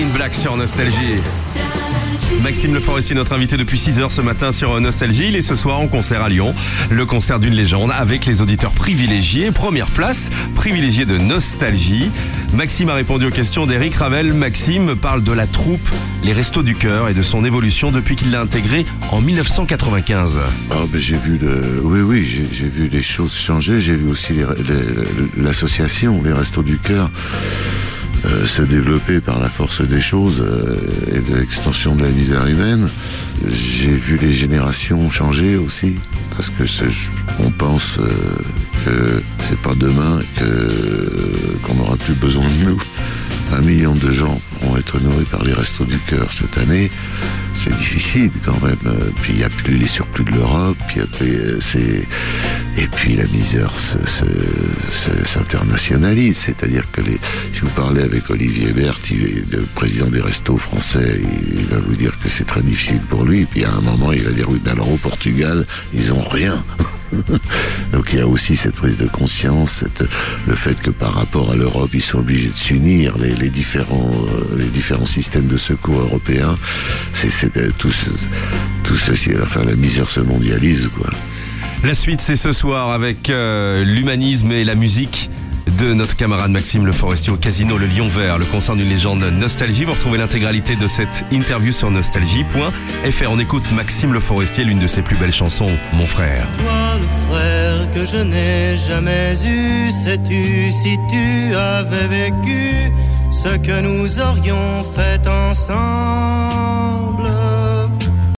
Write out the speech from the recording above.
in Black sur Nostalgie. Maxime Le Forestier, notre invité depuis 6h ce matin sur Nostalgie. Il est ce soir en concert à Lyon. Le concert d'une légende avec les auditeurs privilégiés. Première place, privilégié de Nostalgie. Maxime a répondu aux questions d'Eric Ravel. Maxime parle de la troupe Les Restos du Cœur et de son évolution depuis qu'il l'a intégré en 1995. Ah, ben, j'ai vu oui, oui, j'ai vu les choses changer. J'ai vu aussi l'association, les Restos du Cœur, euh, se développer par la force des choses euh, et de l'extension de la misère humaine. J'ai vu les générations changer aussi, parce que on pense euh, que c'est pas demain que qu'on n'aura plus besoin de nous. Un million de gens vont être nourris par les restos du cœur cette année. C'est difficile quand même. Puis il y a plus les surplus de l'Europe. Puis et puis la misère se- s'internationalise. C'est-à-dire que si vous parlez avec Olivier Berthe, le président des restos français, il, va vous dire que c'est très difficile pour lui. Puis à un moment, il va dire oui, mais alors au Portugal, ils ont rien. Donc il y a aussi cette prise de conscience, le fait que par rapport à l'Europe, ils sont obligés de s'unir, les, différents, euh, les différents systèmes de secours européens. C'est euh, tout, tout ceci. Enfin, la misère se mondialise, quoi. La suite, c'est ce soir avec euh, l'humanisme et la musique de notre camarade Maxime Le Forestier au Casino Le Lion Vert, le concert d'une légende Nostalgie. Vous retrouvez l'intégralité de cette interview sur nostalgie.fr. On écoute Maxime Le Forestier, l'une de ses plus belles chansons, Mon frère. Toi, le frère que je n'ai jamais eu, sais-tu si tu avais vécu ce que nous aurions fait ensemble?